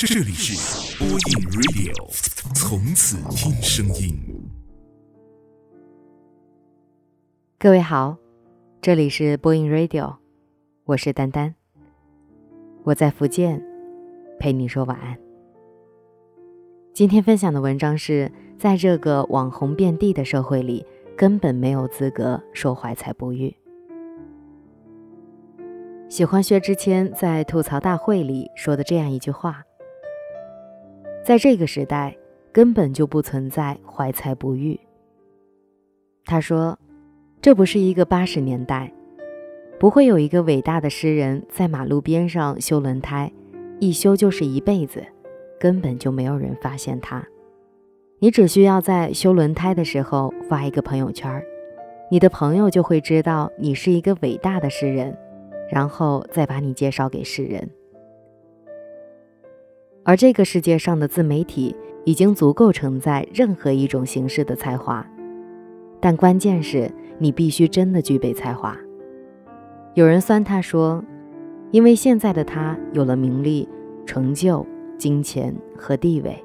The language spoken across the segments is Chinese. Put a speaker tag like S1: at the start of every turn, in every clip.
S1: 这里是播音 Radio，从此听声音。
S2: 各位好，这里是播音 Radio，我是丹丹，我在福建陪你说晚安。今天分享的文章是在这个网红遍地的社会里，根本没有资格说怀才不遇。喜欢薛之谦在吐槽大会里说的这样一句话。在这个时代，根本就不存在怀才不遇。他说：“这不是一个八十年代，不会有一个伟大的诗人在马路边上修轮胎，一修就是一辈子，根本就没有人发现他。你只需要在修轮胎的时候发一个朋友圈，你的朋友就会知道你是一个伟大的诗人，然后再把你介绍给世人。”而这个世界上的自媒体已经足够承载任何一种形式的才华，但关键是你必须真的具备才华。有人酸他说，因为现在的他有了名利、成就、金钱和地位，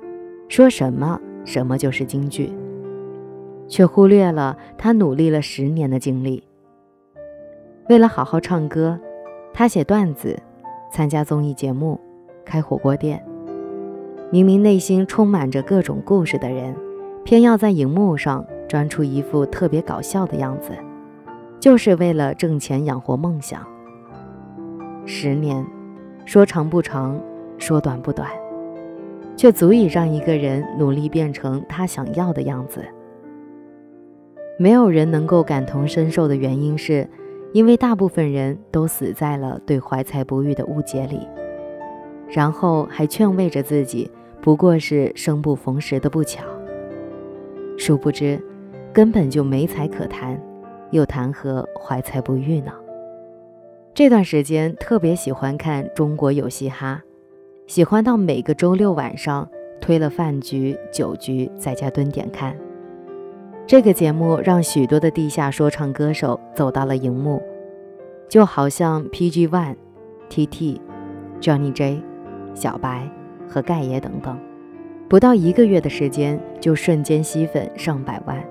S2: 说什么什么就是京剧，却忽略了他努力了十年的经历。为了好好唱歌，他写段子，参加综艺节目，开火锅店。明明内心充满着各种故事的人，偏要在荧幕上装出一副特别搞笑的样子，就是为了挣钱养活梦想。十年，说长不长，说短不短，却足以让一个人努力变成他想要的样子。没有人能够感同身受的原因，是因为大部分人都死在了对怀才不遇的误解里，然后还劝慰着自己。不过是生不逢时的不巧，殊不知根本就没才可谈，又谈何怀才不遇呢？这段时间特别喜欢看《中国有嘻哈》，喜欢到每个周六晚上推了饭局、酒局，在家蹲点看。这个节目让许多的地下说唱歌手走到了荧幕，就好像 PG One、TT、Johnny J、小白。和盖爷等等，不到一个月的时间就瞬间吸粉上百万，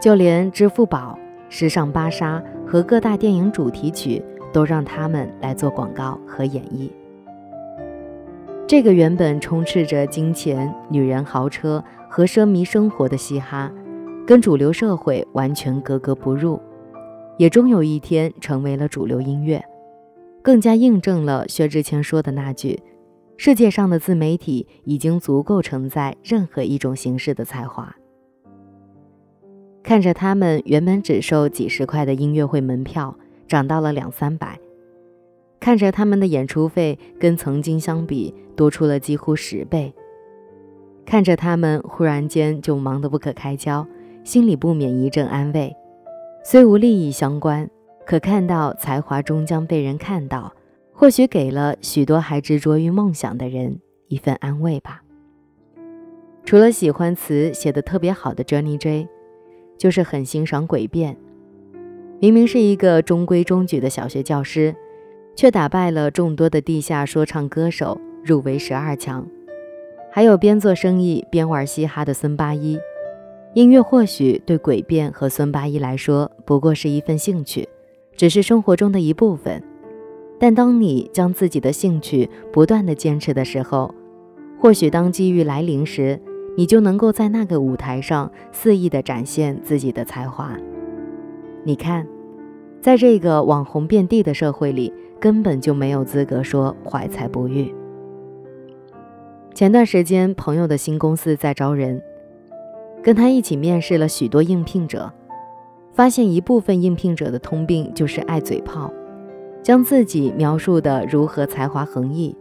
S2: 就连支付宝、时尚芭莎和各大电影主题曲都让他们来做广告和演绎。这个原本充斥着金钱、女人、豪车和奢靡生活的嘻哈，跟主流社会完全格格不入，也终有一天成为了主流音乐，更加印证了薛之谦说的那句。世界上的自媒体已经足够承载任何一种形式的才华。看着他们原本只收几十块的音乐会门票，涨到了两三百；看着他们的演出费跟曾经相比多出了几乎十倍；看着他们忽然间就忙得不可开交，心里不免一阵安慰。虽无利益相关，可看到才华终将被人看到。或许给了许多还执着于梦想的人一份安慰吧。除了喜欢词写的特别好的 Johnny J，就是很欣赏诡辩。明明是一个中规中矩的小学教师，却打败了众多的地下说唱歌手，入围十二强。还有边做生意边玩嘻哈的孙八一，音乐或许对诡辩和孙八一来说不过是一份兴趣，只是生活中的一部分。但当你将自己的兴趣不断的坚持的时候，或许当机遇来临时，你就能够在那个舞台上肆意的展现自己的才华。你看，在这个网红遍地的社会里，根本就没有资格说怀才不遇。前段时间，朋友的新公司在招人，跟他一起面试了许多应聘者，发现一部分应聘者的通病就是爱嘴炮。将自己描述的如何才华横溢，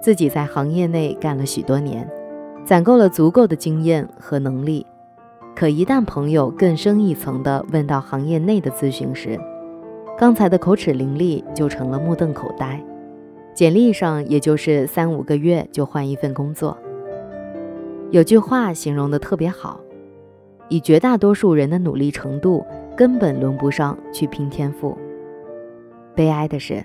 S2: 自己在行业内干了许多年，攒够了足够的经验和能力。可一旦朋友更深一层的问到行业内的咨询时，刚才的口齿伶俐就成了目瞪口呆。简历上也就是三五个月就换一份工作。有句话形容的特别好，以绝大多数人的努力程度，根本轮不上去拼天赋。悲哀的是，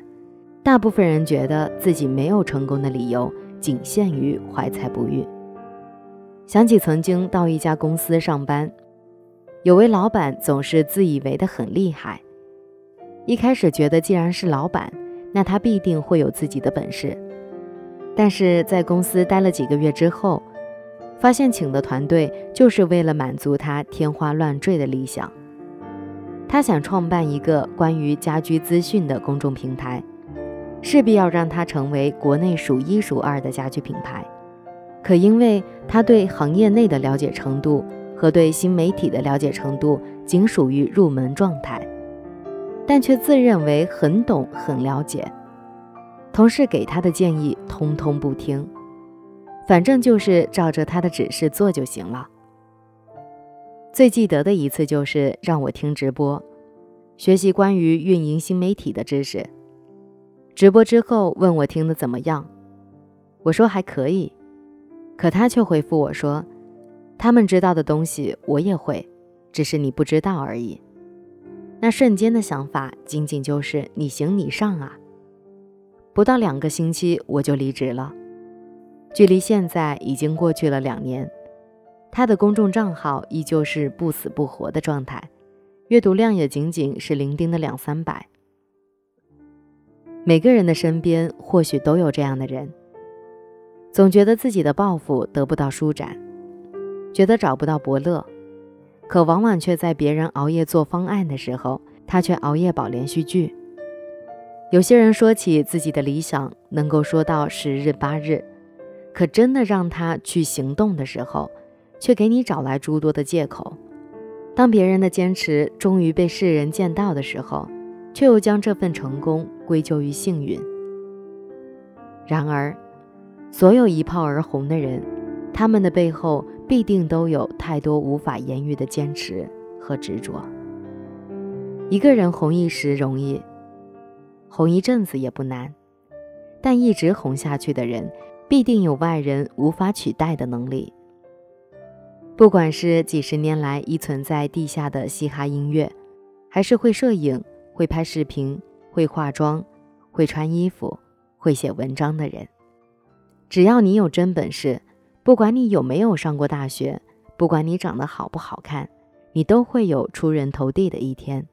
S2: 大部分人觉得自己没有成功的理由，仅限于怀才不遇。想起曾经到一家公司上班，有位老板总是自以为的很厉害。一开始觉得，既然是老板，那他必定会有自己的本事。但是在公司待了几个月之后，发现请的团队就是为了满足他天花乱坠的理想。他想创办一个关于家居资讯的公众平台，势必要让它成为国内数一数二的家居品牌。可因为他对行业内的了解程度和对新媒体的了解程度仅属于入门状态。但却自认为很懂很了解，同事给他的建议通通不听，反正就是照着他的指示做就行了。最记得的一次就是让我听直播，学习关于运营新媒体的知识。直播之后问我听的怎么样，我说还可以，可他却回复我说，他们知道的东西我也会，只是你不知道而已。那瞬间的想法，仅仅就是你行你上啊！不到两个星期，我就离职了。距离现在已经过去了两年，他的公众账号依旧是不死不活的状态，阅读量也仅仅是零丁的两三百。每个人的身边或许都有这样的人，总觉得自己的抱负得不到舒展，觉得找不到伯乐。可往往却在别人熬夜做方案的时候，他却熬夜保连续剧。有些人说起自己的理想，能够说到十日八日，可真的让他去行动的时候，却给你找来诸多的借口。当别人的坚持终于被世人见到的时候，却又将这份成功归咎于幸运。然而，所有一炮而红的人，他们的背后。必定都有太多无法言喻的坚持和执着。一个人红一时容易，红一阵子也不难，但一直红下去的人，必定有外人无法取代的能力。不管是几十年来依存在地下的嘻哈音乐，还是会摄影、会拍视频、会化妆、会穿衣服、会写文章的人，只要你有真本事。不管你有没有上过大学，不管你长得好不好看，你都会有出人头地的一天。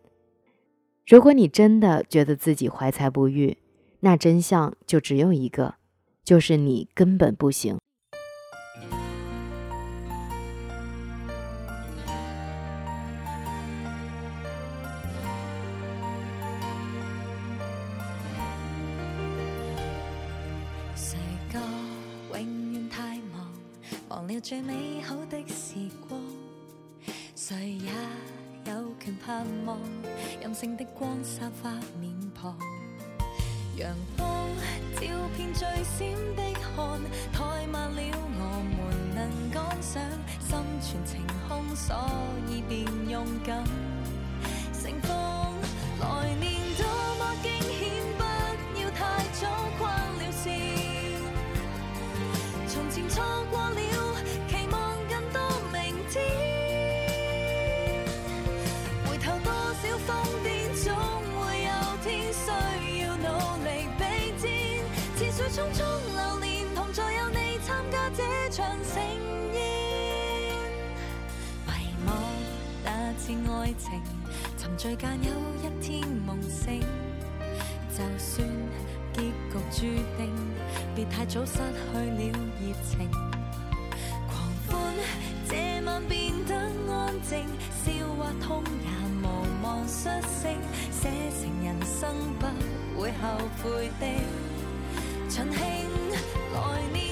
S2: 如果你真的觉得自己怀才不遇，那真相就只有一个，就是你根本不行。
S3: 永远太忙忘了最美好的时光，谁也有权盼望任性的光洒发面庞。阳光照遍最闪的汗，太慢了我们能赶上，心存晴空，所以便勇敢匆匆流年，同在有你参加这场盛宴。遗忘那次爱情，沉醉间有一天梦醒。就算结局注定，别太早失去了热情。狂欢这晚变得安静，笑或痛也无望失声，写成人生不会后悔的。尽兴，来年。